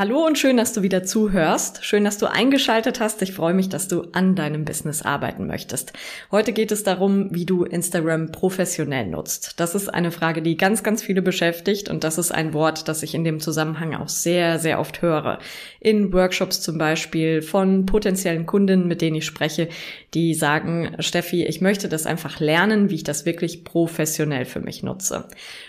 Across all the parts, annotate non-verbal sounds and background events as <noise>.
Hallo und schön, dass du wieder zuhörst. Schön, dass du eingeschaltet hast. Ich freue mich, dass du an deinem Business arbeiten möchtest. Heute geht es darum, wie du Instagram professionell nutzt. Das ist eine Frage, die ganz, ganz viele beschäftigt und das ist ein Wort, das ich in dem Zusammenhang auch sehr, sehr oft höre. In Workshops zum Beispiel von potenziellen Kunden, mit denen ich spreche, die sagen, Steffi, ich möchte das einfach lernen, wie ich das wirklich professionell für mich nutze.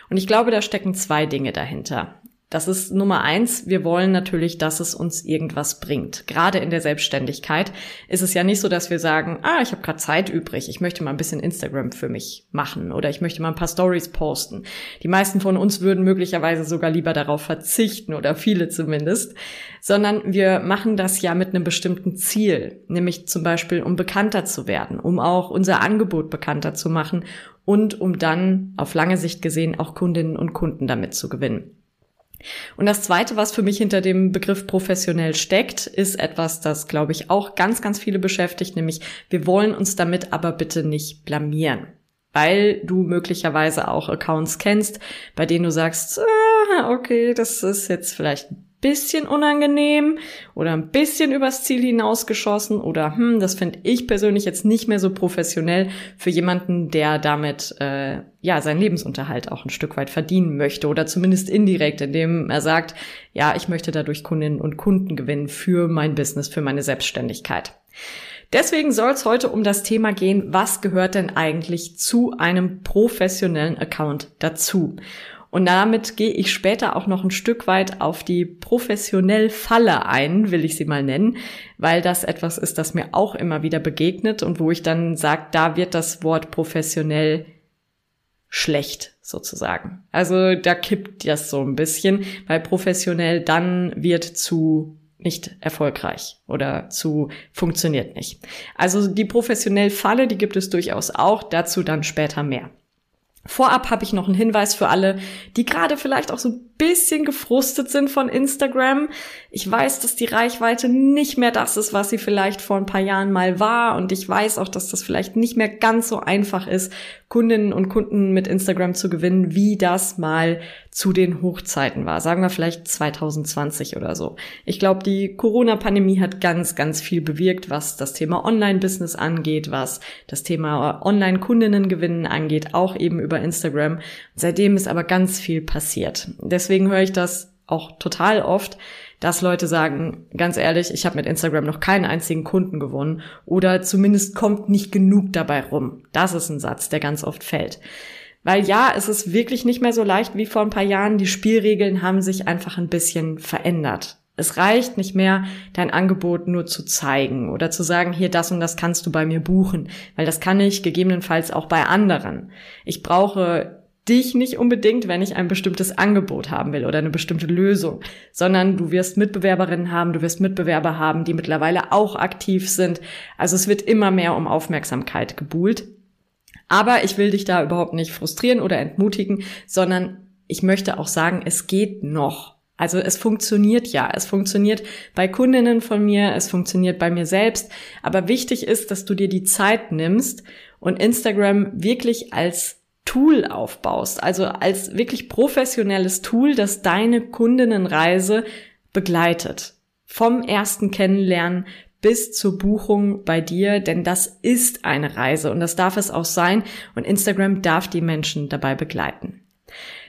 Und ich glaube, da stecken zwei Dinge dahinter. Das ist Nummer eins. Wir wollen natürlich, dass es uns irgendwas bringt. Gerade in der Selbstständigkeit ist es ja nicht so, dass wir sagen, ah, ich habe gerade Zeit übrig, ich möchte mal ein bisschen Instagram für mich machen oder ich möchte mal ein paar Stories posten. Die meisten von uns würden möglicherweise sogar lieber darauf verzichten oder viele zumindest, sondern wir machen das ja mit einem bestimmten Ziel, nämlich zum Beispiel, um bekannter zu werden, um auch unser Angebot bekannter zu machen und um dann auf lange Sicht gesehen auch Kundinnen und Kunden damit zu gewinnen. Und das Zweite, was für mich hinter dem Begriff professionell steckt, ist etwas, das, glaube ich, auch ganz, ganz viele beschäftigt, nämlich wir wollen uns damit aber bitte nicht blamieren. Weil du möglicherweise auch Accounts kennst, bei denen du sagst, ah, okay, das ist jetzt vielleicht bisschen unangenehm oder ein bisschen übers Ziel hinausgeschossen oder hm, das finde ich persönlich jetzt nicht mehr so professionell für jemanden, der damit äh, ja seinen Lebensunterhalt auch ein Stück weit verdienen möchte oder zumindest indirekt, indem er sagt, ja, ich möchte dadurch Kundinnen und Kunden gewinnen für mein Business, für meine Selbstständigkeit. Deswegen soll es heute um das Thema gehen, was gehört denn eigentlich zu einem professionellen Account dazu? Und damit gehe ich später auch noch ein Stück weit auf die professionell Falle ein, will ich sie mal nennen, weil das etwas ist, das mir auch immer wieder begegnet und wo ich dann sage, da wird das Wort professionell schlecht sozusagen. Also da kippt das so ein bisschen, weil professionell dann wird zu nicht erfolgreich oder zu funktioniert nicht. Also die professionell Falle, die gibt es durchaus auch, dazu dann später mehr. Vorab habe ich noch einen Hinweis für alle, die gerade vielleicht auch so bisschen gefrustet sind von Instagram. Ich weiß, dass die Reichweite nicht mehr das ist, was sie vielleicht vor ein paar Jahren mal war. Und ich weiß auch, dass das vielleicht nicht mehr ganz so einfach ist, Kundinnen und Kunden mit Instagram zu gewinnen, wie das mal zu den Hochzeiten war. Sagen wir vielleicht 2020 oder so. Ich glaube, die Corona-Pandemie hat ganz, ganz viel bewirkt, was das Thema Online-Business angeht, was das Thema Online-Kundinnen gewinnen angeht, auch eben über Instagram. Seitdem ist aber ganz viel passiert. Deswegen höre ich das auch total oft, dass Leute sagen, ganz ehrlich, ich habe mit Instagram noch keinen einzigen Kunden gewonnen oder zumindest kommt nicht genug dabei rum. Das ist ein Satz, der ganz oft fällt. Weil ja, es ist wirklich nicht mehr so leicht wie vor ein paar Jahren. Die Spielregeln haben sich einfach ein bisschen verändert. Es reicht nicht mehr, dein Angebot nur zu zeigen oder zu sagen, hier das und das kannst du bei mir buchen, weil das kann ich gegebenenfalls auch bei anderen. Ich brauche dich nicht unbedingt, wenn ich ein bestimmtes Angebot haben will oder eine bestimmte Lösung, sondern du wirst Mitbewerberinnen haben, du wirst Mitbewerber haben, die mittlerweile auch aktiv sind. Also es wird immer mehr um Aufmerksamkeit gebuhlt. Aber ich will dich da überhaupt nicht frustrieren oder entmutigen, sondern ich möchte auch sagen, es geht noch. Also es funktioniert ja. Es funktioniert bei Kundinnen von mir, es funktioniert bei mir selbst. Aber wichtig ist, dass du dir die Zeit nimmst und Instagram wirklich als Tool aufbaust, also als wirklich professionelles Tool, das deine Kundinnenreise begleitet. Vom ersten Kennenlernen bis zur Buchung bei dir, denn das ist eine Reise und das darf es auch sein und Instagram darf die Menschen dabei begleiten.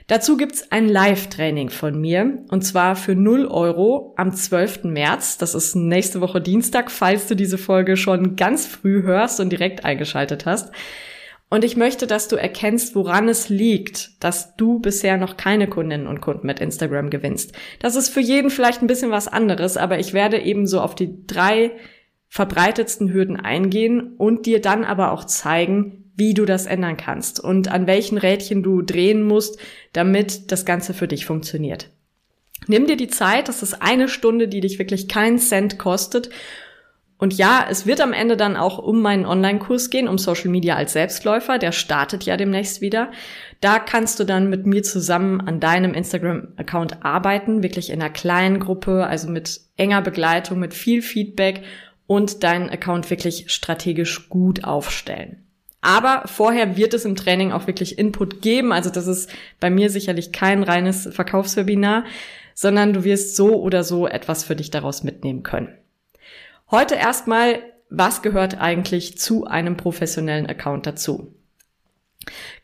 Dazu gibt's ein Live-Training von mir und zwar für 0 Euro am 12. März. Das ist nächste Woche Dienstag, falls du diese Folge schon ganz früh hörst und direkt eingeschaltet hast. Und ich möchte, dass du erkennst, woran es liegt, dass du bisher noch keine Kundinnen und Kunden mit Instagram gewinnst. Das ist für jeden vielleicht ein bisschen was anderes, aber ich werde eben so auf die drei verbreitetsten Hürden eingehen und dir dann aber auch zeigen, wie du das ändern kannst und an welchen Rädchen du drehen musst, damit das Ganze für dich funktioniert. Nimm dir die Zeit, das ist eine Stunde, die dich wirklich keinen Cent kostet. Und ja, es wird am Ende dann auch um meinen Online-Kurs gehen, um Social Media als Selbstläufer. Der startet ja demnächst wieder. Da kannst du dann mit mir zusammen an deinem Instagram-Account arbeiten, wirklich in einer kleinen Gruppe, also mit enger Begleitung, mit viel Feedback und deinen Account wirklich strategisch gut aufstellen. Aber vorher wird es im Training auch wirklich Input geben. Also das ist bei mir sicherlich kein reines Verkaufswebinar, sondern du wirst so oder so etwas für dich daraus mitnehmen können. Heute erstmal, was gehört eigentlich zu einem professionellen Account dazu?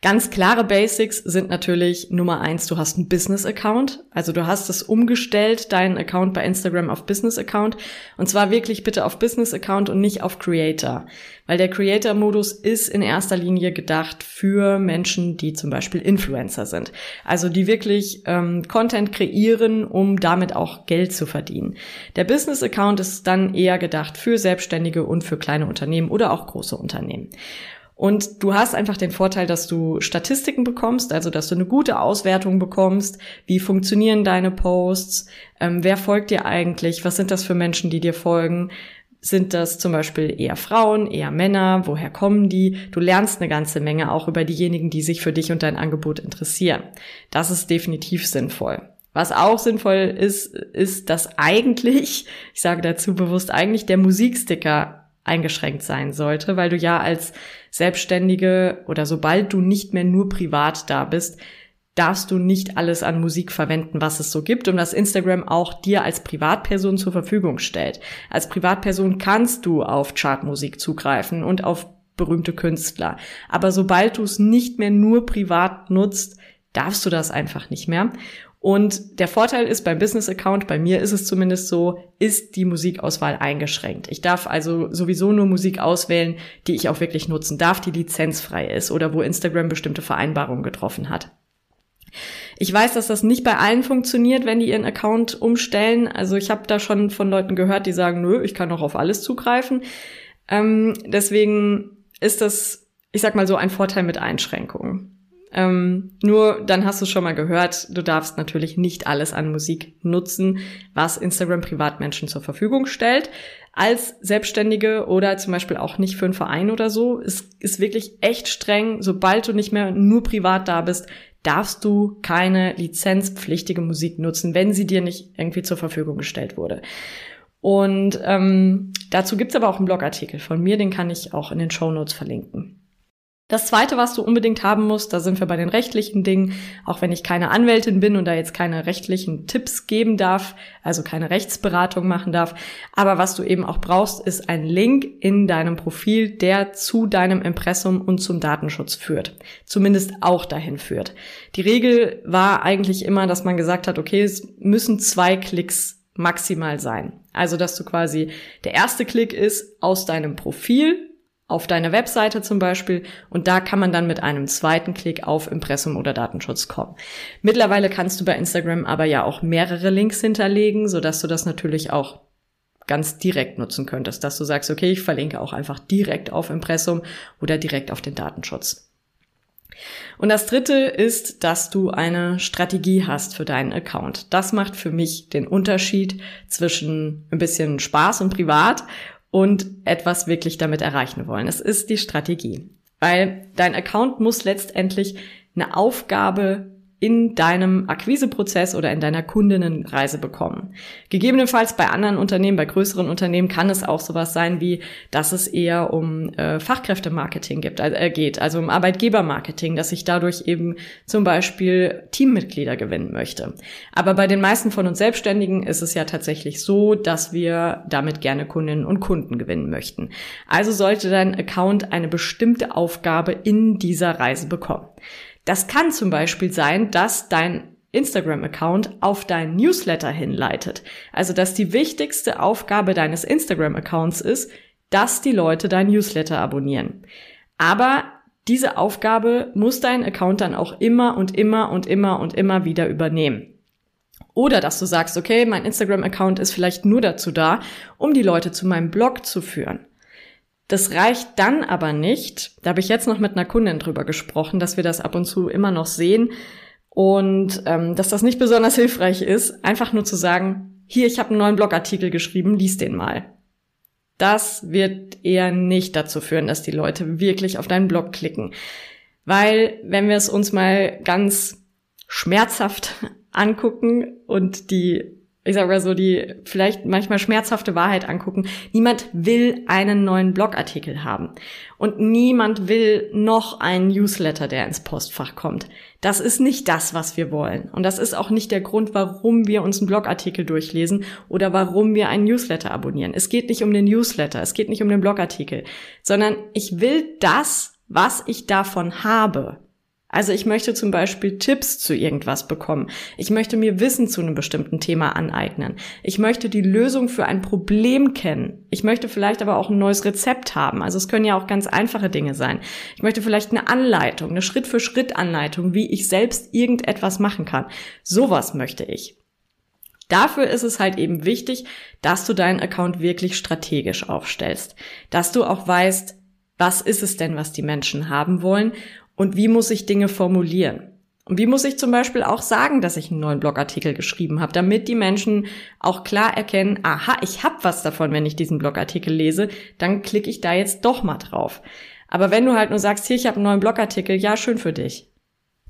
Ganz klare Basics sind natürlich Nummer eins, du hast einen Business-Account. Also du hast es umgestellt, deinen Account bei Instagram auf Business-Account. Und zwar wirklich bitte auf Business-Account und nicht auf Creator. Weil der Creator-Modus ist in erster Linie gedacht für Menschen, die zum Beispiel Influencer sind. Also die wirklich ähm, Content kreieren, um damit auch Geld zu verdienen. Der Business-Account ist dann eher gedacht für Selbstständige und für kleine Unternehmen oder auch große Unternehmen. Und du hast einfach den Vorteil, dass du Statistiken bekommst, also dass du eine gute Auswertung bekommst. Wie funktionieren deine Posts? Ähm, wer folgt dir eigentlich? Was sind das für Menschen, die dir folgen? Sind das zum Beispiel eher Frauen, eher Männer? Woher kommen die? Du lernst eine ganze Menge auch über diejenigen, die sich für dich und dein Angebot interessieren. Das ist definitiv sinnvoll. Was auch sinnvoll ist, ist, dass eigentlich, ich sage dazu bewusst eigentlich, der Musiksticker eingeschränkt sein sollte, weil du ja als Selbstständige oder sobald du nicht mehr nur privat da bist, darfst du nicht alles an Musik verwenden, was es so gibt und das Instagram auch dir als Privatperson zur Verfügung stellt. Als Privatperson kannst du auf Chartmusik zugreifen und auf berühmte Künstler. Aber sobald du es nicht mehr nur privat nutzt, darfst du das einfach nicht mehr. Und der Vorteil ist beim Business Account, bei mir ist es zumindest so, ist die Musikauswahl eingeschränkt. Ich darf also sowieso nur Musik auswählen, die ich auch wirklich nutzen darf, die lizenzfrei ist oder wo Instagram bestimmte Vereinbarungen getroffen hat. Ich weiß, dass das nicht bei allen funktioniert, wenn die ihren Account umstellen. Also ich habe da schon von Leuten gehört, die sagen, nö, ich kann auch auf alles zugreifen. Ähm, deswegen ist das, ich sag mal so, ein Vorteil mit Einschränkungen. Ähm, nur dann hast du schon mal gehört, du darfst natürlich nicht alles an Musik nutzen, was Instagram Privatmenschen zur Verfügung stellt. Als Selbstständige oder zum Beispiel auch nicht für einen Verein oder so, es ist wirklich echt streng. Sobald du nicht mehr nur privat da bist, darfst du keine lizenzpflichtige Musik nutzen, wenn sie dir nicht irgendwie zur Verfügung gestellt wurde. Und ähm, dazu gibt's aber auch einen Blogartikel von mir, den kann ich auch in den Show Notes verlinken. Das zweite, was du unbedingt haben musst, da sind wir bei den rechtlichen Dingen, auch wenn ich keine Anwältin bin und da jetzt keine rechtlichen Tipps geben darf, also keine Rechtsberatung machen darf. Aber was du eben auch brauchst, ist ein Link in deinem Profil, der zu deinem Impressum und zum Datenschutz führt. Zumindest auch dahin führt. Die Regel war eigentlich immer, dass man gesagt hat, okay, es müssen zwei Klicks maximal sein. Also, dass du quasi der erste Klick ist aus deinem Profil auf deine Webseite zum Beispiel und da kann man dann mit einem zweiten Klick auf Impressum oder Datenschutz kommen. Mittlerweile kannst du bei Instagram aber ja auch mehrere Links hinterlegen, sodass du das natürlich auch ganz direkt nutzen könntest, dass du sagst, okay, ich verlinke auch einfach direkt auf Impressum oder direkt auf den Datenschutz. Und das dritte ist, dass du eine Strategie hast für deinen Account. Das macht für mich den Unterschied zwischen ein bisschen Spaß und privat und etwas wirklich damit erreichen wollen. Es ist die Strategie. Weil dein Account muss letztendlich eine Aufgabe in deinem Akquiseprozess oder in deiner Kundinnenreise bekommen. Gegebenenfalls bei anderen Unternehmen, bei größeren Unternehmen kann es auch sowas sein wie, dass es eher um äh, Fachkräftemarketing gibt, äh, geht, also um Arbeitgebermarketing, dass ich dadurch eben zum Beispiel Teammitglieder gewinnen möchte. Aber bei den meisten von uns Selbstständigen ist es ja tatsächlich so, dass wir damit gerne Kundinnen und Kunden gewinnen möchten. Also sollte dein Account eine bestimmte Aufgabe in dieser Reise bekommen. Das kann zum Beispiel sein, dass dein Instagram-Account auf deinen Newsletter hinleitet. Also, dass die wichtigste Aufgabe deines Instagram-Accounts ist, dass die Leute dein Newsletter abonnieren. Aber diese Aufgabe muss dein Account dann auch immer und immer und immer und immer wieder übernehmen. Oder dass du sagst, okay, mein Instagram-Account ist vielleicht nur dazu da, um die Leute zu meinem Blog zu führen. Das reicht dann aber nicht. Da habe ich jetzt noch mit einer Kundin drüber gesprochen, dass wir das ab und zu immer noch sehen. Und ähm, dass das nicht besonders <laughs> hilfreich ist, einfach nur zu sagen, hier, ich habe einen neuen Blogartikel geschrieben, lies den mal. Das wird eher nicht dazu führen, dass die Leute wirklich auf deinen Blog klicken. Weil, wenn wir es uns mal ganz schmerzhaft <laughs> angucken und die ich sag mal so, die vielleicht manchmal schmerzhafte Wahrheit angucken. Niemand will einen neuen Blogartikel haben. Und niemand will noch einen Newsletter, der ins Postfach kommt. Das ist nicht das, was wir wollen. Und das ist auch nicht der Grund, warum wir uns einen Blogartikel durchlesen oder warum wir einen Newsletter abonnieren. Es geht nicht um den Newsletter, es geht nicht um den Blogartikel, sondern ich will das, was ich davon habe. Also ich möchte zum Beispiel Tipps zu irgendwas bekommen. Ich möchte mir Wissen zu einem bestimmten Thema aneignen. Ich möchte die Lösung für ein Problem kennen. Ich möchte vielleicht aber auch ein neues Rezept haben. Also es können ja auch ganz einfache Dinge sein. Ich möchte vielleicht eine Anleitung, eine Schritt-für-Schritt-Anleitung, wie ich selbst irgendetwas machen kann. Sowas möchte ich. Dafür ist es halt eben wichtig, dass du deinen Account wirklich strategisch aufstellst. Dass du auch weißt, was ist es denn, was die Menschen haben wollen und wie muss ich Dinge formulieren. Und wie muss ich zum Beispiel auch sagen, dass ich einen neuen Blogartikel geschrieben habe, damit die Menschen auch klar erkennen, aha, ich habe was davon, wenn ich diesen Blogartikel lese, dann klicke ich da jetzt doch mal drauf. Aber wenn du halt nur sagst, hier, ich habe einen neuen Blogartikel, ja, schön für dich.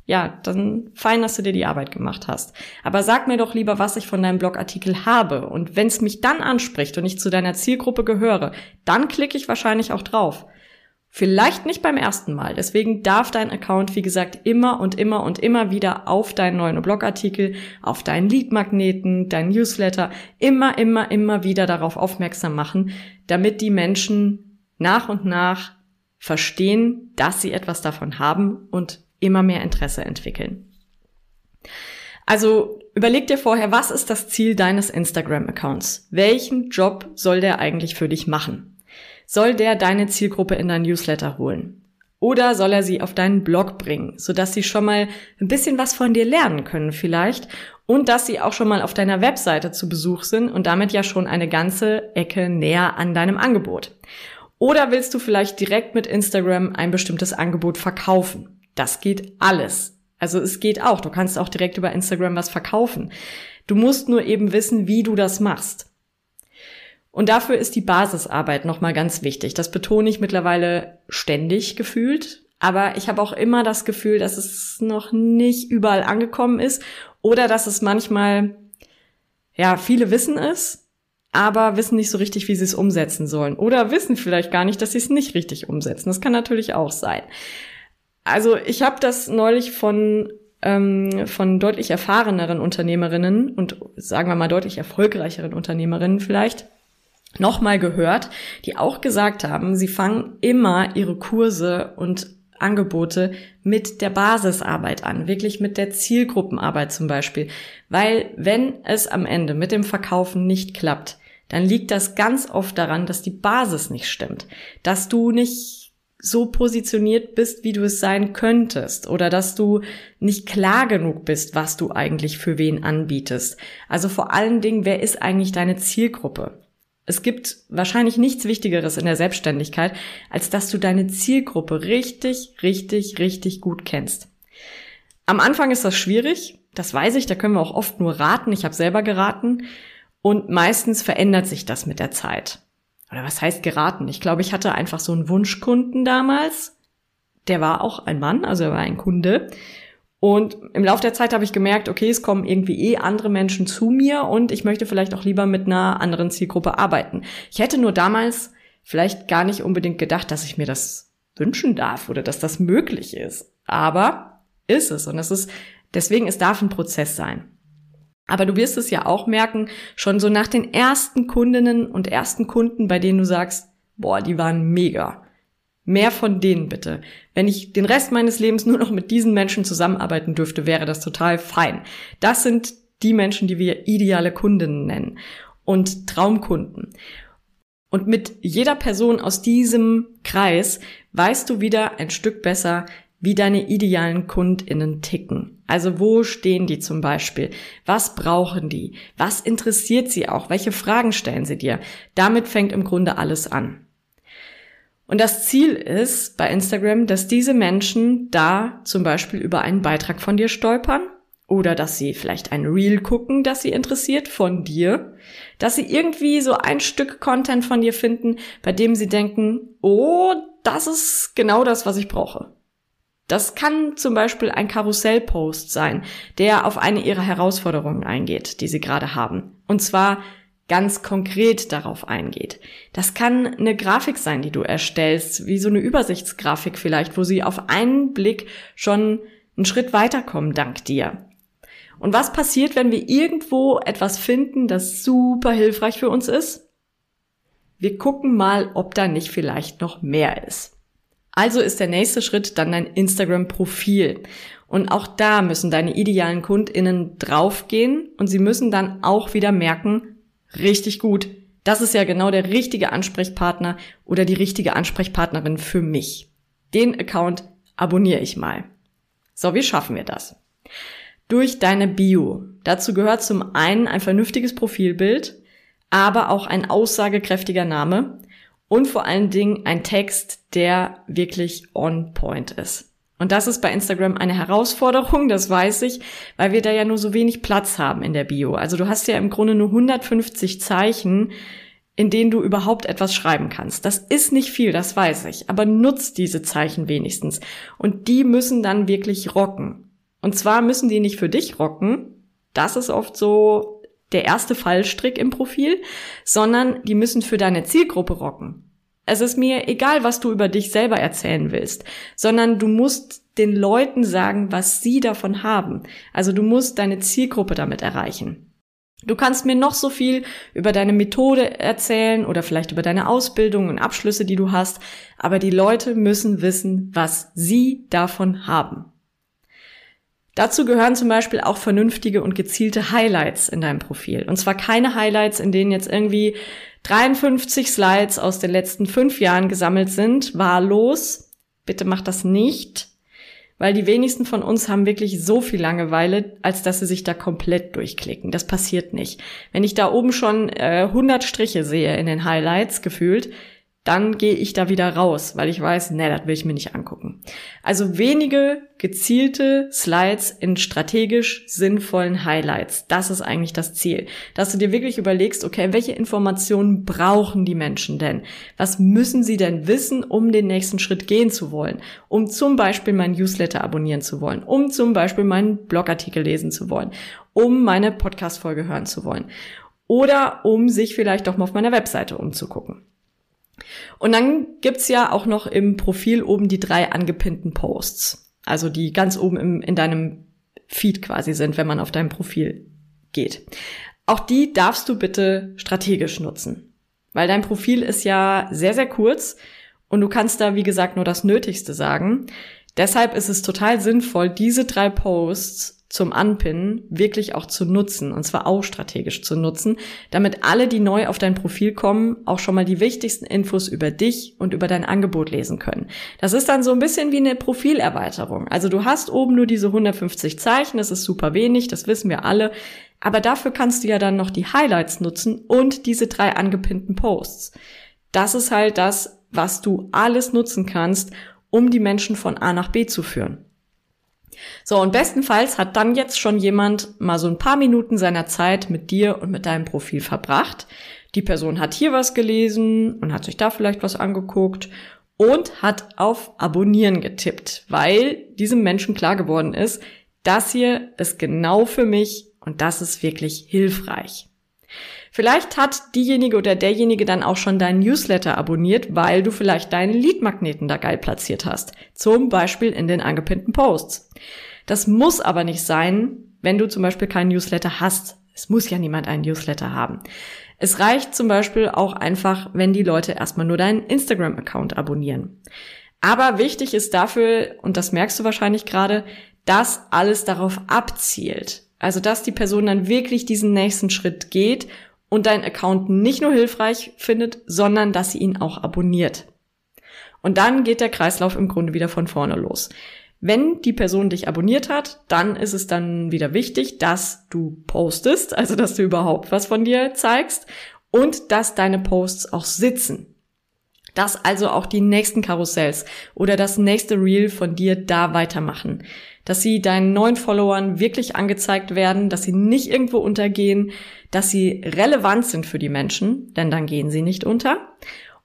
Ja, dann fein, dass du dir die Arbeit gemacht hast. Aber sag mir doch lieber, was ich von deinem Blogartikel habe. Und wenn es mich dann anspricht und ich zu deiner Zielgruppe gehöre, dann klicke ich wahrscheinlich auch drauf. Vielleicht nicht beim ersten Mal. Deswegen darf dein Account, wie gesagt, immer und immer und immer wieder auf deinen neuen Blogartikel, auf deinen Leadmagneten, deinen Newsletter, immer, immer, immer wieder darauf aufmerksam machen, damit die Menschen nach und nach verstehen, dass sie etwas davon haben und immer mehr Interesse entwickeln. Also überleg dir vorher, was ist das Ziel deines Instagram-Accounts? Welchen Job soll der eigentlich für dich machen? Soll der deine Zielgruppe in dein Newsletter holen? Oder soll er sie auf deinen Blog bringen, sodass sie schon mal ein bisschen was von dir lernen können vielleicht und dass sie auch schon mal auf deiner Webseite zu Besuch sind und damit ja schon eine ganze Ecke näher an deinem Angebot. Oder willst du vielleicht direkt mit Instagram ein bestimmtes Angebot verkaufen? Das geht alles. Also es geht auch. Du kannst auch direkt über Instagram was verkaufen. Du musst nur eben wissen, wie du das machst. Und dafür ist die Basisarbeit nochmal ganz wichtig. Das betone ich mittlerweile ständig gefühlt. Aber ich habe auch immer das Gefühl, dass es noch nicht überall angekommen ist oder dass es manchmal, ja, viele wissen es, aber wissen nicht so richtig, wie sie es umsetzen sollen. Oder wissen vielleicht gar nicht, dass sie es nicht richtig umsetzen. Das kann natürlich auch sein. Also ich habe das neulich von ähm, von deutlich erfahreneren Unternehmerinnen und sagen wir mal deutlich erfolgreicheren Unternehmerinnen vielleicht nochmal gehört, die auch gesagt haben, sie fangen immer ihre Kurse und Angebote mit der Basisarbeit an, wirklich mit der Zielgruppenarbeit zum Beispiel. Weil wenn es am Ende mit dem Verkaufen nicht klappt, dann liegt das ganz oft daran, dass die Basis nicht stimmt, dass du nicht so positioniert bist, wie du es sein könntest oder dass du nicht klar genug bist, was du eigentlich für wen anbietest. Also vor allen Dingen, wer ist eigentlich deine Zielgruppe? Es gibt wahrscheinlich nichts Wichtigeres in der Selbstständigkeit, als dass du deine Zielgruppe richtig, richtig, richtig gut kennst. Am Anfang ist das schwierig, das weiß ich, da können wir auch oft nur raten, ich habe selber geraten und meistens verändert sich das mit der Zeit. Oder was heißt geraten? Ich glaube, ich hatte einfach so einen Wunschkunden damals, der war auch ein Mann, also er war ein Kunde und im Laufe der Zeit habe ich gemerkt, okay, es kommen irgendwie eh andere Menschen zu mir und ich möchte vielleicht auch lieber mit einer anderen Zielgruppe arbeiten. Ich hätte nur damals vielleicht gar nicht unbedingt gedacht, dass ich mir das wünschen darf oder dass das möglich ist. Aber ist es und es ist, deswegen, es darf ein Prozess sein. Aber du wirst es ja auch merken, schon so nach den ersten Kundinnen und ersten Kunden, bei denen du sagst, boah, die waren mega. Mehr von denen bitte. Wenn ich den Rest meines Lebens nur noch mit diesen Menschen zusammenarbeiten dürfte, wäre das total fein. Das sind die Menschen, die wir ideale Kundinnen nennen und Traumkunden. Und mit jeder Person aus diesem Kreis weißt du wieder ein Stück besser, wie deine idealen KundInnen ticken. Also wo stehen die zum Beispiel? Was brauchen die? Was interessiert sie auch? Welche Fragen stellen sie dir? Damit fängt im Grunde alles an. Und das Ziel ist bei Instagram, dass diese Menschen da zum Beispiel über einen Beitrag von dir stolpern oder dass sie vielleicht ein Reel gucken, das sie interessiert von dir, dass sie irgendwie so ein Stück Content von dir finden, bei dem sie denken, oh, das ist genau das, was ich brauche. Das kann zum Beispiel ein Karussellpost sein, der auf eine ihrer Herausforderungen eingeht, die sie gerade haben. Und zwar ganz konkret darauf eingeht. Das kann eine Grafik sein, die du erstellst, wie so eine Übersichtsgrafik vielleicht, wo sie auf einen Blick schon einen Schritt weiterkommen dank dir. Und was passiert, wenn wir irgendwo etwas finden, das super hilfreich für uns ist? Wir gucken mal, ob da nicht vielleicht noch mehr ist. Also ist der nächste Schritt dann dein Instagram-Profil. Und auch da müssen deine idealen KundInnen draufgehen und sie müssen dann auch wieder merken, Richtig gut. Das ist ja genau der richtige Ansprechpartner oder die richtige Ansprechpartnerin für mich. Den Account abonniere ich mal. So, wie schaffen wir das? Durch deine Bio. Dazu gehört zum einen ein vernünftiges Profilbild, aber auch ein aussagekräftiger Name und vor allen Dingen ein Text, der wirklich on point ist. Und das ist bei Instagram eine Herausforderung, das weiß ich, weil wir da ja nur so wenig Platz haben in der Bio. Also du hast ja im Grunde nur 150 Zeichen, in denen du überhaupt etwas schreiben kannst. Das ist nicht viel, das weiß ich, aber nutzt diese Zeichen wenigstens. Und die müssen dann wirklich rocken. Und zwar müssen die nicht für dich rocken, das ist oft so der erste Fallstrick im Profil, sondern die müssen für deine Zielgruppe rocken. Es ist mir egal, was du über dich selber erzählen willst, sondern du musst den Leuten sagen, was sie davon haben. Also du musst deine Zielgruppe damit erreichen. Du kannst mir noch so viel über deine Methode erzählen oder vielleicht über deine Ausbildung und Abschlüsse, die du hast, aber die Leute müssen wissen, was sie davon haben. Dazu gehören zum Beispiel auch vernünftige und gezielte Highlights in deinem Profil. Und zwar keine Highlights, in denen jetzt irgendwie 53 Slides aus den letzten fünf Jahren gesammelt sind, wahllos. Bitte macht das nicht, weil die wenigsten von uns haben wirklich so viel Langeweile, als dass sie sich da komplett durchklicken. Das passiert nicht. Wenn ich da oben schon äh, 100 Striche sehe in den Highlights gefühlt, dann gehe ich da wieder raus, weil ich weiß, nee, das will ich mir nicht angucken. Also wenige gezielte Slides in strategisch sinnvollen Highlights. Das ist eigentlich das Ziel. Dass du dir wirklich überlegst, okay, welche Informationen brauchen die Menschen denn? Was müssen sie denn wissen, um den nächsten Schritt gehen zu wollen? Um zum Beispiel mein Newsletter abonnieren zu wollen? Um zum Beispiel meinen Blogartikel lesen zu wollen? Um meine Podcast-Folge hören zu wollen? Oder um sich vielleicht doch mal auf meiner Webseite umzugucken. Und dann gibt's ja auch noch im Profil oben die drei angepinnten Posts. Also die ganz oben im, in deinem Feed quasi sind, wenn man auf dein Profil geht. Auch die darfst du bitte strategisch nutzen. Weil dein Profil ist ja sehr, sehr kurz und du kannst da, wie gesagt, nur das Nötigste sagen. Deshalb ist es total sinnvoll, diese drei Posts zum Anpinnen wirklich auch zu nutzen und zwar auch strategisch zu nutzen, damit alle, die neu auf dein Profil kommen, auch schon mal die wichtigsten Infos über dich und über dein Angebot lesen können. Das ist dann so ein bisschen wie eine Profilerweiterung. Also du hast oben nur diese 150 Zeichen, das ist super wenig, das wissen wir alle, aber dafür kannst du ja dann noch die Highlights nutzen und diese drei angepinnten Posts. Das ist halt das, was du alles nutzen kannst, um die Menschen von A nach B zu führen. So, und bestenfalls hat dann jetzt schon jemand mal so ein paar Minuten seiner Zeit mit dir und mit deinem Profil verbracht. Die Person hat hier was gelesen und hat sich da vielleicht was angeguckt und hat auf Abonnieren getippt, weil diesem Menschen klar geworden ist, das hier ist genau für mich und das ist wirklich hilfreich. Vielleicht hat diejenige oder derjenige dann auch schon deinen Newsletter abonniert, weil du vielleicht deinen Leadmagneten da geil platziert hast. Zum Beispiel in den angepinnten Posts. Das muss aber nicht sein, wenn du zum Beispiel keinen Newsletter hast. Es muss ja niemand einen Newsletter haben. Es reicht zum Beispiel auch einfach, wenn die Leute erstmal nur deinen Instagram-Account abonnieren. Aber wichtig ist dafür, und das merkst du wahrscheinlich gerade, dass alles darauf abzielt. Also, dass die Person dann wirklich diesen nächsten Schritt geht und dein Account nicht nur hilfreich findet, sondern dass sie ihn auch abonniert. Und dann geht der Kreislauf im Grunde wieder von vorne los. Wenn die Person dich abonniert hat, dann ist es dann wieder wichtig, dass du postest, also dass du überhaupt was von dir zeigst und dass deine Posts auch sitzen. dass also auch die nächsten Karussells oder das nächste Reel von dir da weitermachen. Dass sie deinen neuen Followern wirklich angezeigt werden, dass sie nicht irgendwo untergehen, dass sie relevant sind für die Menschen, denn dann gehen sie nicht unter.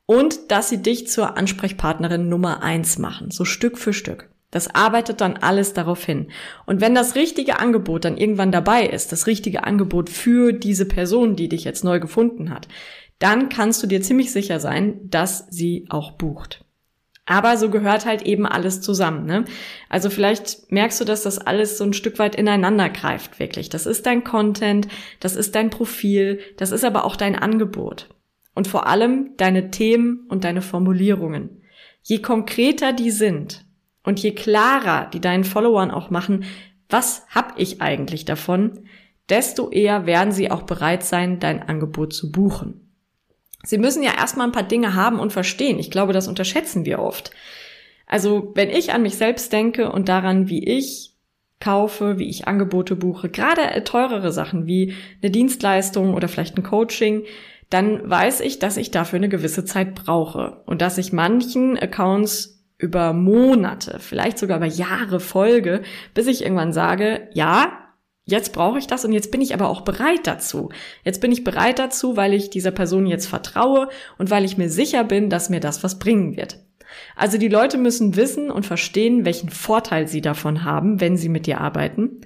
Und dass sie dich zur Ansprechpartnerin Nummer eins machen, so Stück für Stück. Das arbeitet dann alles darauf hin. Und wenn das richtige Angebot dann irgendwann dabei ist, das richtige Angebot für diese Person, die dich jetzt neu gefunden hat, dann kannst du dir ziemlich sicher sein, dass sie auch bucht. Aber so gehört halt eben alles zusammen. Ne? Also vielleicht merkst du, dass das alles so ein Stück weit ineinander greift, wirklich. Das ist dein Content, das ist dein Profil, das ist aber auch dein Angebot. Und vor allem deine Themen und deine Formulierungen. Je konkreter die sind und je klarer die deinen Followern auch machen, was hab ich eigentlich davon, desto eher werden sie auch bereit sein, dein Angebot zu buchen. Sie müssen ja erstmal ein paar Dinge haben und verstehen. Ich glaube, das unterschätzen wir oft. Also, wenn ich an mich selbst denke und daran, wie ich kaufe, wie ich Angebote buche, gerade teurere Sachen wie eine Dienstleistung oder vielleicht ein Coaching, dann weiß ich, dass ich dafür eine gewisse Zeit brauche und dass ich manchen Accounts über Monate, vielleicht sogar über Jahre folge, bis ich irgendwann sage, ja, jetzt brauche ich das und jetzt bin ich aber auch bereit dazu. Jetzt bin ich bereit dazu, weil ich dieser Person jetzt vertraue und weil ich mir sicher bin, dass mir das was bringen wird. Also die Leute müssen wissen und verstehen, welchen Vorteil sie davon haben, wenn sie mit dir arbeiten.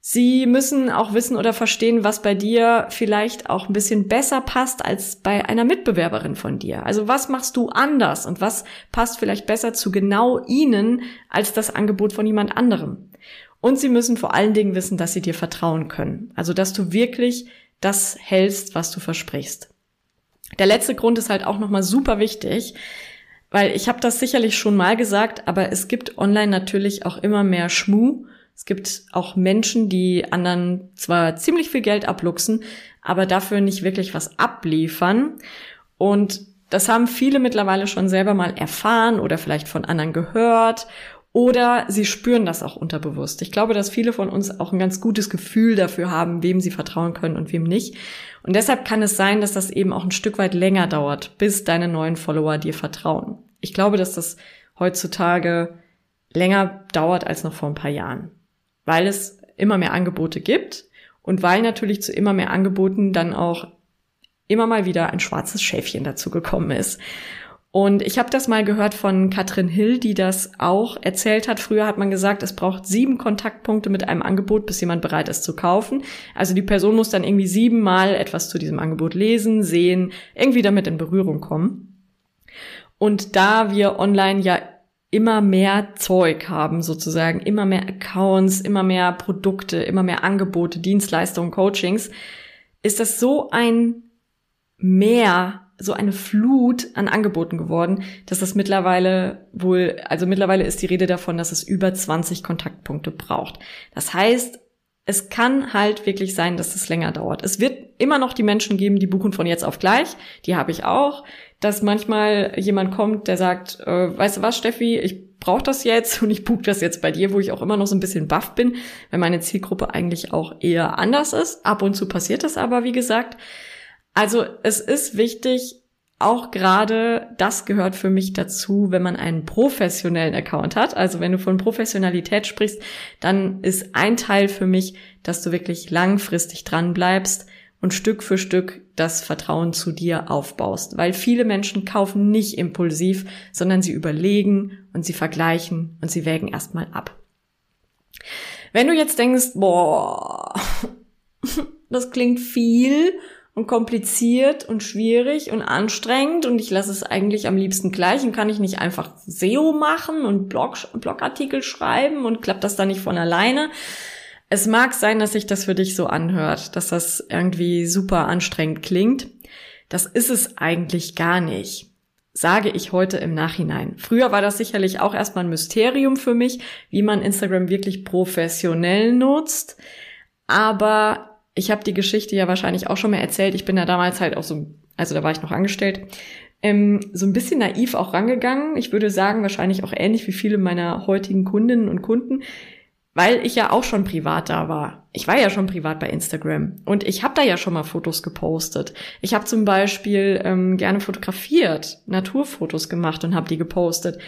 Sie müssen auch wissen oder verstehen, was bei dir vielleicht auch ein bisschen besser passt als bei einer Mitbewerberin von dir. Also was machst du anders und was passt vielleicht besser zu genau ihnen als das Angebot von jemand anderem. Und sie müssen vor allen Dingen wissen, dass sie dir vertrauen können. Also, dass du wirklich das hältst, was du versprichst. Der letzte Grund ist halt auch nochmal super wichtig, weil ich habe das sicherlich schon mal gesagt, aber es gibt online natürlich auch immer mehr Schmu. Es gibt auch Menschen, die anderen zwar ziemlich viel Geld abluchsen, aber dafür nicht wirklich was abliefern. Und das haben viele mittlerweile schon selber mal erfahren oder vielleicht von anderen gehört oder sie spüren das auch unterbewusst. Ich glaube, dass viele von uns auch ein ganz gutes Gefühl dafür haben, wem sie vertrauen können und wem nicht. Und deshalb kann es sein, dass das eben auch ein Stück weit länger dauert, bis deine neuen Follower dir vertrauen. Ich glaube, dass das heutzutage länger dauert als noch vor ein paar Jahren, weil es immer mehr Angebote gibt und weil natürlich zu immer mehr Angeboten dann auch immer mal wieder ein schwarzes Schäfchen dazu gekommen ist. Und ich habe das mal gehört von Katrin Hill, die das auch erzählt hat. Früher hat man gesagt, es braucht sieben Kontaktpunkte mit einem Angebot, bis jemand bereit ist zu kaufen. Also die Person muss dann irgendwie siebenmal etwas zu diesem Angebot lesen, sehen, irgendwie damit in Berührung kommen. Und da wir online ja immer mehr Zeug haben, sozusagen, immer mehr Accounts, immer mehr Produkte, immer mehr Angebote, Dienstleistungen, Coachings, ist das so ein Mehr so eine Flut an Angeboten geworden, dass das mittlerweile wohl, also mittlerweile ist die Rede davon, dass es über 20 Kontaktpunkte braucht. Das heißt, es kann halt wirklich sein, dass es länger dauert. Es wird immer noch die Menschen geben, die buchen von jetzt auf gleich. Die habe ich auch. Dass manchmal jemand kommt, der sagt, äh, weißt du was, Steffi, ich brauche das jetzt und ich buche das jetzt bei dir, wo ich auch immer noch so ein bisschen baff bin, weil meine Zielgruppe eigentlich auch eher anders ist. Ab und zu passiert das aber, wie gesagt. Also es ist wichtig, auch gerade das gehört für mich dazu, wenn man einen professionellen Account hat. Also wenn du von Professionalität sprichst, dann ist ein Teil für mich, dass du wirklich langfristig dran bleibst und Stück für Stück das Vertrauen zu dir aufbaust. Weil viele Menschen kaufen nicht impulsiv, sondern sie überlegen und sie vergleichen und sie wägen erstmal ab. Wenn du jetzt denkst, boah, <laughs> das klingt viel und kompliziert und schwierig und anstrengend und ich lasse es eigentlich am liebsten gleich und kann ich nicht einfach SEO machen und Blog, Blogartikel schreiben und klappt das dann nicht von alleine. Es mag sein, dass sich das für dich so anhört, dass das irgendwie super anstrengend klingt. Das ist es eigentlich gar nicht, sage ich heute im Nachhinein. Früher war das sicherlich auch erstmal ein Mysterium für mich, wie man Instagram wirklich professionell nutzt. Aber ich habe die Geschichte ja wahrscheinlich auch schon mal erzählt. Ich bin da damals halt auch so, also da war ich noch angestellt, ähm, so ein bisschen naiv auch rangegangen. Ich würde sagen, wahrscheinlich auch ähnlich wie viele meiner heutigen Kundinnen und Kunden, weil ich ja auch schon privat da war. Ich war ja schon privat bei Instagram und ich habe da ja schon mal Fotos gepostet. Ich habe zum Beispiel ähm, gerne fotografiert, Naturfotos gemacht und habe die gepostet.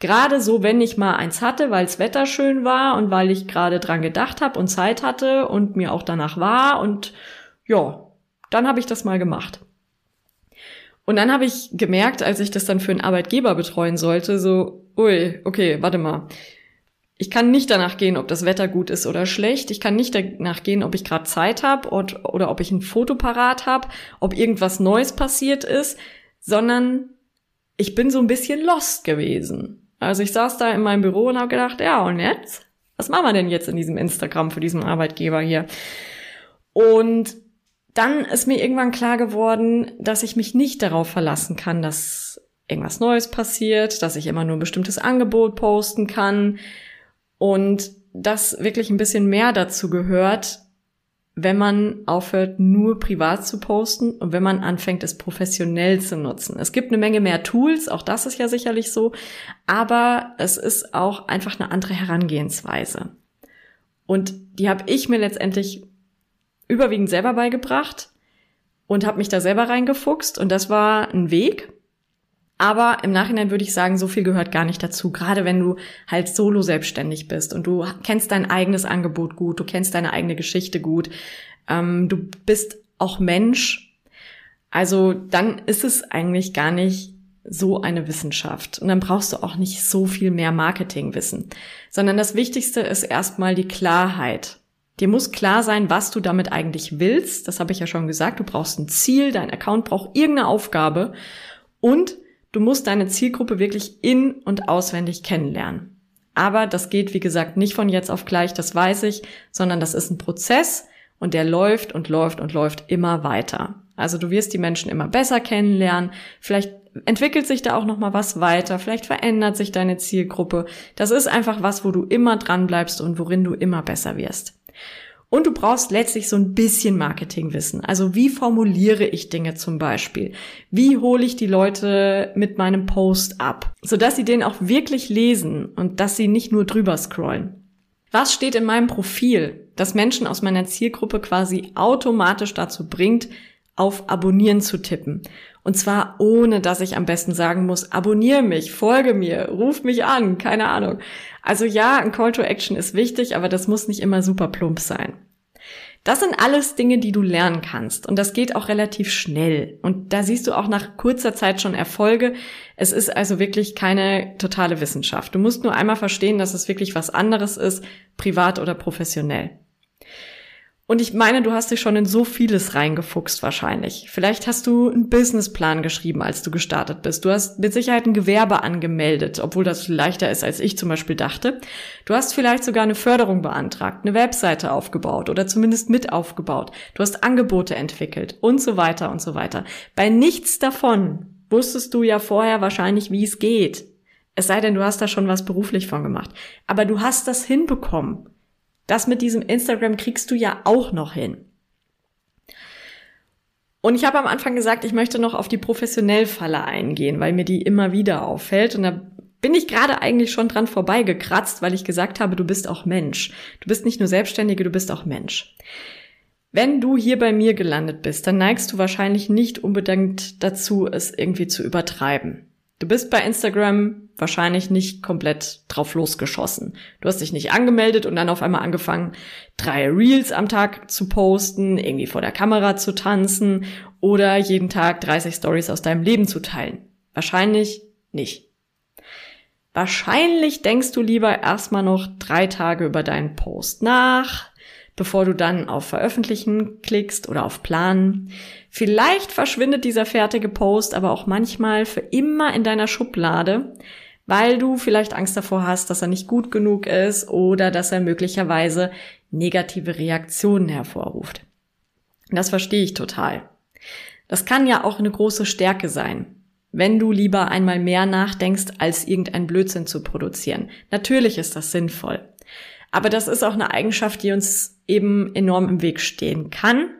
Gerade so, wenn ich mal eins hatte, weil das Wetter schön war und weil ich gerade dran gedacht habe und Zeit hatte und mir auch danach war und ja, dann habe ich das mal gemacht. Und dann habe ich gemerkt, als ich das dann für einen Arbeitgeber betreuen sollte, so, ui, okay, warte mal ich kann nicht danach gehen, ob das Wetter gut ist oder schlecht. Ich kann nicht danach gehen, ob ich gerade Zeit habe oder ob ich ein Foto parat habe, ob irgendwas Neues passiert ist, sondern ich bin so ein bisschen lost gewesen. Also ich saß da in meinem Büro und habe gedacht, ja, und jetzt? Was machen wir denn jetzt in diesem Instagram für diesen Arbeitgeber hier? Und dann ist mir irgendwann klar geworden, dass ich mich nicht darauf verlassen kann, dass irgendwas Neues passiert, dass ich immer nur ein bestimmtes Angebot posten kann, und dass wirklich ein bisschen mehr dazu gehört, wenn man aufhört, nur privat zu posten und wenn man anfängt, es professionell zu nutzen. Es gibt eine Menge mehr Tools, auch das ist ja sicherlich so, aber es ist auch einfach eine andere Herangehensweise. Und die habe ich mir letztendlich überwiegend selber beigebracht und habe mich da selber reingefuchst und das war ein Weg, aber im Nachhinein würde ich sagen, so viel gehört gar nicht dazu. Gerade wenn du halt solo selbstständig bist und du kennst dein eigenes Angebot gut, du kennst deine eigene Geschichte gut, ähm, du bist auch Mensch. Also dann ist es eigentlich gar nicht so eine Wissenschaft. Und dann brauchst du auch nicht so viel mehr Marketingwissen, sondern das Wichtigste ist erstmal die Klarheit. Dir muss klar sein, was du damit eigentlich willst. Das habe ich ja schon gesagt. Du brauchst ein Ziel, dein Account braucht irgendeine Aufgabe und Du musst deine Zielgruppe wirklich in und auswendig kennenlernen. Aber das geht, wie gesagt, nicht von jetzt auf gleich, das weiß ich, sondern das ist ein Prozess und der läuft und läuft und läuft immer weiter. Also du wirst die Menschen immer besser kennenlernen. Vielleicht entwickelt sich da auch noch mal was weiter. Vielleicht verändert sich deine Zielgruppe. Das ist einfach was, wo du immer dran bleibst und worin du immer besser wirst. Und du brauchst letztlich so ein bisschen Marketingwissen. Also wie formuliere ich Dinge zum Beispiel? Wie hole ich die Leute mit meinem Post ab? Sodass sie den auch wirklich lesen und dass sie nicht nur drüber scrollen. Was steht in meinem Profil, das Menschen aus meiner Zielgruppe quasi automatisch dazu bringt, auf Abonnieren zu tippen? Und zwar ohne, dass ich am besten sagen muss, abonniere mich, folge mir, ruf mich an, keine Ahnung. Also ja, ein Call to Action ist wichtig, aber das muss nicht immer super plump sein. Das sind alles Dinge, die du lernen kannst. Und das geht auch relativ schnell. Und da siehst du auch nach kurzer Zeit schon Erfolge. Es ist also wirklich keine totale Wissenschaft. Du musst nur einmal verstehen, dass es wirklich was anderes ist, privat oder professionell. Und ich meine, du hast dich schon in so vieles reingefuchst wahrscheinlich. Vielleicht hast du einen Businessplan geschrieben, als du gestartet bist. Du hast mit Sicherheit ein Gewerbe angemeldet, obwohl das leichter ist, als ich zum Beispiel dachte. Du hast vielleicht sogar eine Förderung beantragt, eine Webseite aufgebaut oder zumindest mit aufgebaut. Du hast Angebote entwickelt und so weiter und so weiter. Bei nichts davon wusstest du ja vorher wahrscheinlich, wie es geht. Es sei denn, du hast da schon was beruflich von gemacht. Aber du hast das hinbekommen. Das mit diesem Instagram kriegst du ja auch noch hin. Und ich habe am Anfang gesagt, ich möchte noch auf die Professionellfalle eingehen, weil mir die immer wieder auffällt. Und da bin ich gerade eigentlich schon dran vorbeigekratzt, weil ich gesagt habe, du bist auch Mensch. Du bist nicht nur Selbstständige, du bist auch Mensch. Wenn du hier bei mir gelandet bist, dann neigst du wahrscheinlich nicht unbedingt dazu, es irgendwie zu übertreiben. Du bist bei Instagram wahrscheinlich nicht komplett drauf losgeschossen. Du hast dich nicht angemeldet und dann auf einmal angefangen, drei Reels am Tag zu posten, irgendwie vor der Kamera zu tanzen oder jeden Tag 30 Stories aus deinem Leben zu teilen. Wahrscheinlich nicht. Wahrscheinlich denkst du lieber erstmal noch drei Tage über deinen Post nach, bevor du dann auf Veröffentlichen klickst oder auf Planen. Vielleicht verschwindet dieser fertige Post aber auch manchmal für immer in deiner Schublade, weil du vielleicht Angst davor hast, dass er nicht gut genug ist oder dass er möglicherweise negative Reaktionen hervorruft. Das verstehe ich total. Das kann ja auch eine große Stärke sein, wenn du lieber einmal mehr nachdenkst, als irgendein Blödsinn zu produzieren. Natürlich ist das sinnvoll. Aber das ist auch eine Eigenschaft, die uns eben enorm im Weg stehen kann.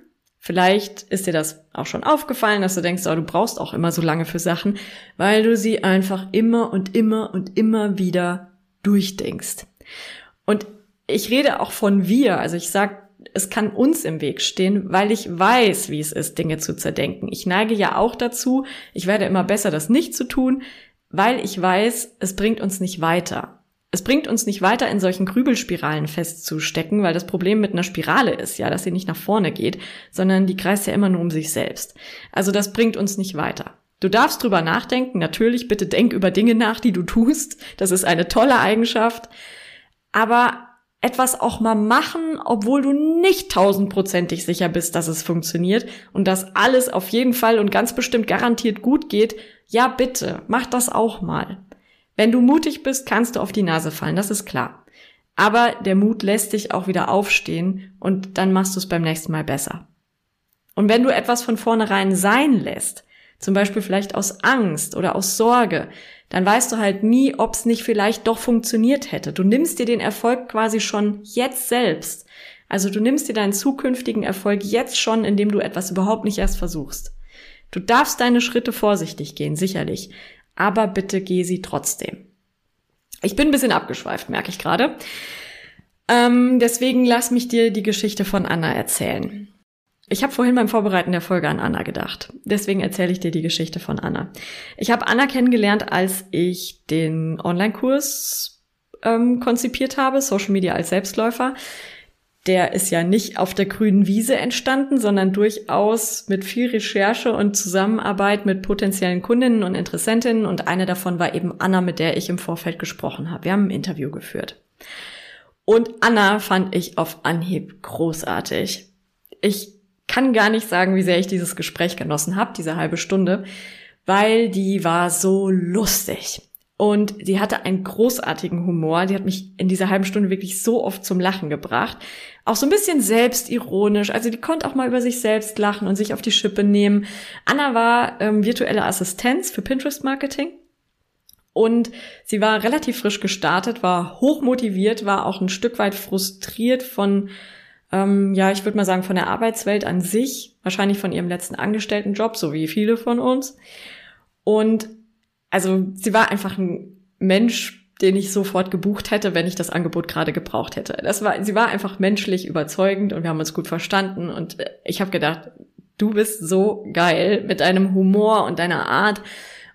Vielleicht ist dir das auch schon aufgefallen, dass du denkst, oh, du brauchst auch immer so lange für Sachen, weil du sie einfach immer und immer und immer wieder durchdenkst. Und ich rede auch von wir. Also ich sag, es kann uns im Weg stehen, weil ich weiß, wie es ist, Dinge zu zerdenken. Ich neige ja auch dazu, ich werde immer besser, das nicht zu tun, weil ich weiß, es bringt uns nicht weiter. Es bringt uns nicht weiter, in solchen Grübelspiralen festzustecken, weil das Problem mit einer Spirale ist ja, dass sie nicht nach vorne geht, sondern die kreist ja immer nur um sich selbst. Also das bringt uns nicht weiter. Du darfst drüber nachdenken, natürlich, bitte denk über Dinge nach, die du tust. Das ist eine tolle Eigenschaft. Aber etwas auch mal machen, obwohl du nicht tausendprozentig sicher bist, dass es funktioniert und dass alles auf jeden Fall und ganz bestimmt garantiert gut geht, ja bitte, mach das auch mal. Wenn du mutig bist, kannst du auf die Nase fallen, das ist klar. Aber der Mut lässt dich auch wieder aufstehen und dann machst du es beim nächsten Mal besser. Und wenn du etwas von vornherein sein lässt, zum Beispiel vielleicht aus Angst oder aus Sorge, dann weißt du halt nie, ob es nicht vielleicht doch funktioniert hätte. Du nimmst dir den Erfolg quasi schon jetzt selbst. Also du nimmst dir deinen zukünftigen Erfolg jetzt schon, indem du etwas überhaupt nicht erst versuchst. Du darfst deine Schritte vorsichtig gehen, sicherlich aber bitte geh sie trotzdem. Ich bin ein bisschen abgeschweift, merke ich gerade. Ähm, deswegen lass mich dir die Geschichte von Anna erzählen. Ich habe vorhin beim Vorbereiten der Folge an Anna gedacht. Deswegen erzähle ich dir die Geschichte von Anna. Ich habe Anna kennengelernt, als ich den Online-Kurs ähm, konzipiert habe, Social Media als Selbstläufer der ist ja nicht auf der grünen Wiese entstanden, sondern durchaus mit viel Recherche und Zusammenarbeit mit potenziellen Kundinnen und Interessentinnen. Und eine davon war eben Anna, mit der ich im Vorfeld gesprochen habe. Wir haben ein Interview geführt. Und Anna fand ich auf Anhieb großartig. Ich kann gar nicht sagen, wie sehr ich dieses Gespräch genossen habe, diese halbe Stunde, weil die war so lustig. Und sie hatte einen großartigen Humor. Die hat mich in dieser halben Stunde wirklich so oft zum Lachen gebracht. Auch so ein bisschen selbstironisch. Also die konnte auch mal über sich selbst lachen und sich auf die Schippe nehmen. Anna war ähm, virtuelle Assistenz für Pinterest Marketing. Und sie war relativ frisch gestartet, war hoch motiviert, war auch ein Stück weit frustriert von, ähm, ja, ich würde mal sagen, von der Arbeitswelt an sich, wahrscheinlich von ihrem letzten Angestelltenjob, so wie viele von uns. Und also sie war einfach ein Mensch, den ich sofort gebucht hätte, wenn ich das Angebot gerade gebraucht hätte. Das war, sie war einfach menschlich überzeugend und wir haben uns gut verstanden und ich habe gedacht, du bist so geil mit deinem Humor und deiner Art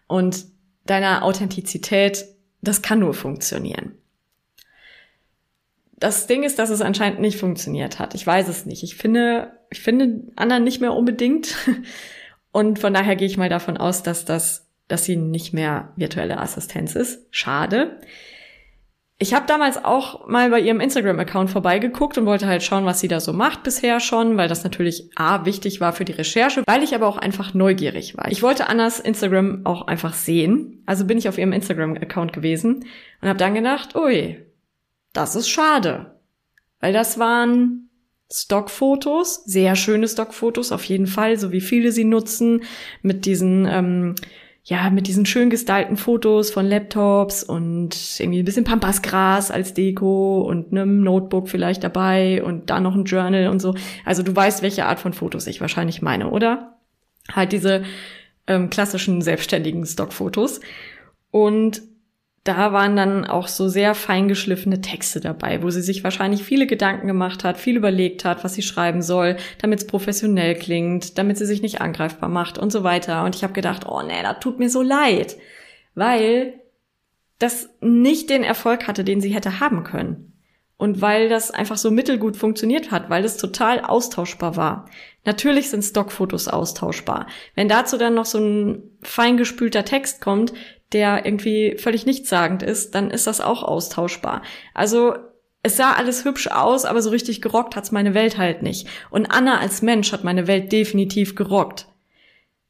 und deiner Authentizität. Das kann nur funktionieren. Das Ding ist, dass es anscheinend nicht funktioniert hat. Ich weiß es nicht. Ich finde, ich finde anderen nicht mehr unbedingt. <laughs> Und von daher gehe ich mal davon aus, dass das dass sie nicht mehr virtuelle Assistenz ist. Schade. Ich habe damals auch mal bei ihrem Instagram-Account vorbeigeguckt und wollte halt schauen, was sie da so macht bisher schon, weil das natürlich A wichtig war für die Recherche, weil ich aber auch einfach neugierig war. Ich wollte Annas Instagram auch einfach sehen, also bin ich auf ihrem Instagram-Account gewesen und habe dann gedacht, ui, das ist schade, weil das waren Stockfotos, sehr schöne Stockfotos auf jeden Fall, so wie viele sie nutzen, mit diesen ähm, ja, mit diesen schön gestylten Fotos von Laptops und irgendwie ein bisschen Pampasgras als Deko und einem Notebook vielleicht dabei und da noch ein Journal und so. Also du weißt, welche Art von Fotos ich wahrscheinlich meine, oder? Halt diese ähm, klassischen selbstständigen Stockfotos. Und da waren dann auch so sehr feingeschliffene Texte dabei, wo sie sich wahrscheinlich viele Gedanken gemacht hat, viel überlegt hat, was sie schreiben soll, damit es professionell klingt, damit sie sich nicht angreifbar macht und so weiter. Und ich habe gedacht, oh nee, das tut mir so leid, weil das nicht den Erfolg hatte, den sie hätte haben können. Und weil das einfach so mittelgut funktioniert hat, weil es total austauschbar war. Natürlich sind Stockfotos austauschbar. Wenn dazu dann noch so ein feingespülter Text kommt, der irgendwie völlig nichtssagend ist, dann ist das auch austauschbar. Also es sah alles hübsch aus, aber so richtig gerockt hat's meine Welt halt nicht. Und Anna als Mensch hat meine Welt definitiv gerockt.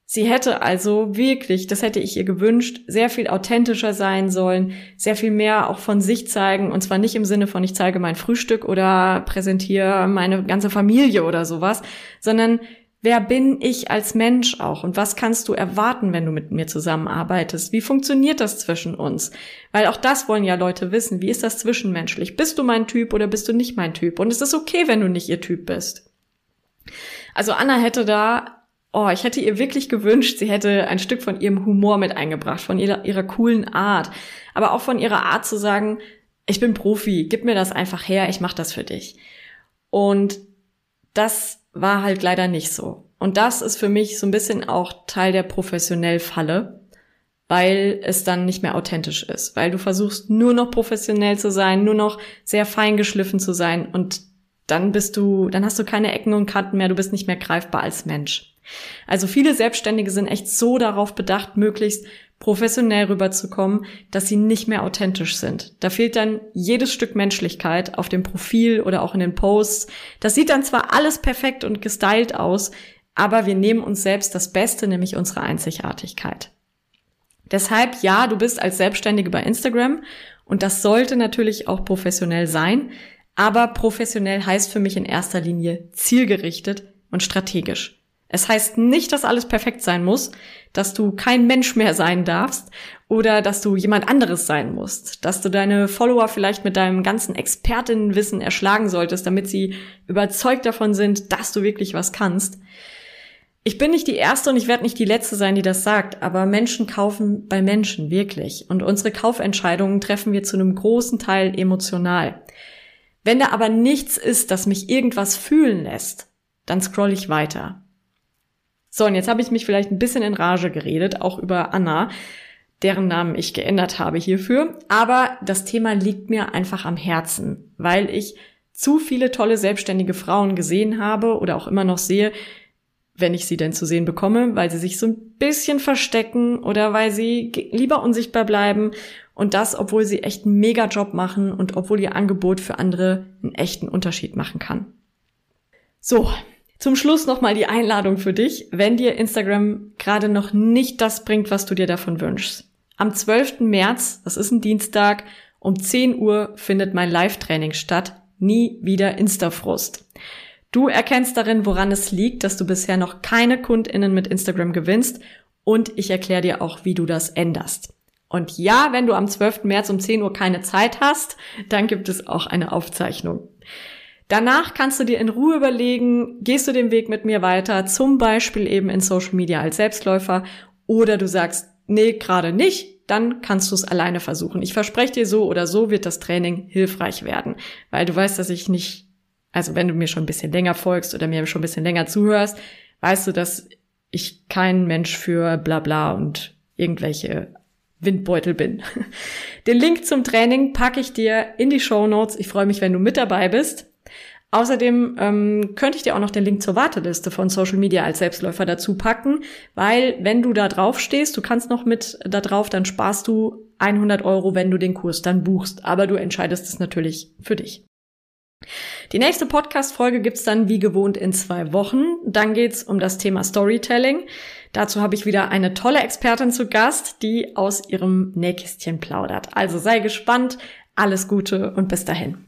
Sie hätte also wirklich, das hätte ich ihr gewünscht, sehr viel authentischer sein sollen, sehr viel mehr auch von sich zeigen, und zwar nicht im Sinne von ich zeige mein Frühstück oder präsentiere meine ganze Familie oder sowas, sondern Wer bin ich als Mensch auch und was kannst du erwarten, wenn du mit mir zusammenarbeitest? Wie funktioniert das zwischen uns? Weil auch das wollen ja Leute wissen. Wie ist das zwischenmenschlich? Bist du mein Typ oder bist du nicht mein Typ? Und es ist okay, wenn du nicht ihr Typ bist. Also Anna hätte da, oh, ich hätte ihr wirklich gewünscht, sie hätte ein Stück von ihrem Humor mit eingebracht, von ihrer, ihrer coolen Art, aber auch von ihrer Art zu sagen, ich bin Profi, gib mir das einfach her, ich mache das für dich. Und das war halt leider nicht so. Und das ist für mich so ein bisschen auch Teil der professionell Falle, weil es dann nicht mehr authentisch ist, weil du versuchst nur noch professionell zu sein, nur noch sehr fein geschliffen zu sein und dann bist du, dann hast du keine Ecken und Kanten mehr, du bist nicht mehr greifbar als Mensch. Also viele Selbstständige sind echt so darauf bedacht, möglichst professionell rüberzukommen, dass sie nicht mehr authentisch sind. Da fehlt dann jedes Stück Menschlichkeit auf dem Profil oder auch in den Posts. Das sieht dann zwar alles perfekt und gestylt aus, aber wir nehmen uns selbst das Beste, nämlich unsere Einzigartigkeit. Deshalb, ja, du bist als Selbstständige bei Instagram und das sollte natürlich auch professionell sein, aber professionell heißt für mich in erster Linie zielgerichtet und strategisch. Es heißt nicht, dass alles perfekt sein muss, dass du kein Mensch mehr sein darfst oder dass du jemand anderes sein musst, dass du deine Follower vielleicht mit deinem ganzen Expertinnenwissen erschlagen solltest, damit sie überzeugt davon sind, dass du wirklich was kannst. Ich bin nicht die Erste und ich werde nicht die Letzte sein, die das sagt, aber Menschen kaufen bei Menschen, wirklich. Und unsere Kaufentscheidungen treffen wir zu einem großen Teil emotional. Wenn da aber nichts ist, das mich irgendwas fühlen lässt, dann scroll ich weiter. So, und jetzt habe ich mich vielleicht ein bisschen in Rage geredet, auch über Anna, deren Namen ich geändert habe hierfür. Aber das Thema liegt mir einfach am Herzen, weil ich zu viele tolle selbstständige Frauen gesehen habe oder auch immer noch sehe, wenn ich sie denn zu sehen bekomme, weil sie sich so ein bisschen verstecken oder weil sie lieber unsichtbar bleiben und das, obwohl sie echt einen Mega-Job machen und obwohl ihr Angebot für andere einen echten Unterschied machen kann. So, zum Schluss nochmal die Einladung für dich, wenn dir Instagram gerade noch nicht das bringt, was du dir davon wünschst. Am 12. März, das ist ein Dienstag, um 10 Uhr findet mein Live-Training statt. Nie wieder Instafrust. Du erkennst darin, woran es liegt, dass du bisher noch keine KundInnen mit Instagram gewinnst und ich erkläre dir auch, wie du das änderst. Und ja, wenn du am 12. März um 10 Uhr keine Zeit hast, dann gibt es auch eine Aufzeichnung. Danach kannst du dir in Ruhe überlegen, gehst du den Weg mit mir weiter, zum Beispiel eben in Social Media als Selbstläufer, oder du sagst, nee, gerade nicht, dann kannst du es alleine versuchen. Ich verspreche dir, so oder so wird das Training hilfreich werden, weil du weißt, dass ich nicht also wenn du mir schon ein bisschen länger folgst oder mir schon ein bisschen länger zuhörst, weißt du, dass ich kein Mensch für Blabla und irgendwelche Windbeutel bin. <laughs> Den Link zum Training packe ich dir in die Show Notes. Ich freue mich, wenn du mit dabei bist. Außerdem ähm, könnte ich dir auch noch den Link zur Warteliste von Social Media als Selbstläufer dazu packen, weil wenn du da drauf stehst, du kannst noch mit da drauf, dann sparst du 100 Euro, wenn du den Kurs dann buchst. Aber du entscheidest es natürlich für dich. Die nächste Podcast-Folge gibt's dann wie gewohnt in zwei Wochen. Dann geht's um das Thema Storytelling. Dazu habe ich wieder eine tolle Expertin zu Gast, die aus ihrem Nähkästchen plaudert. Also sei gespannt, alles Gute und bis dahin.